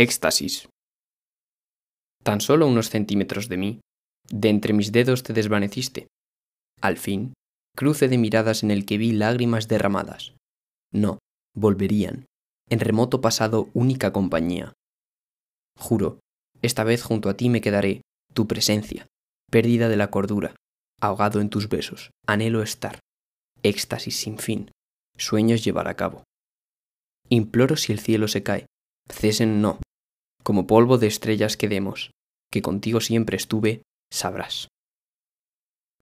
Éxtasis. Tan solo unos centímetros de mí, de entre mis dedos te desvaneciste. Al fin, cruce de miradas en el que vi lágrimas derramadas. No, volverían, en remoto pasado única compañía. Juro, esta vez junto a ti me quedaré, tu presencia, pérdida de la cordura, ahogado en tus besos, anhelo estar, éxtasis sin fin, sueños llevar a cabo. Imploro si el cielo se cae, cesen no, como polvo de estrellas quedemos, que contigo siempre estuve, sabrás.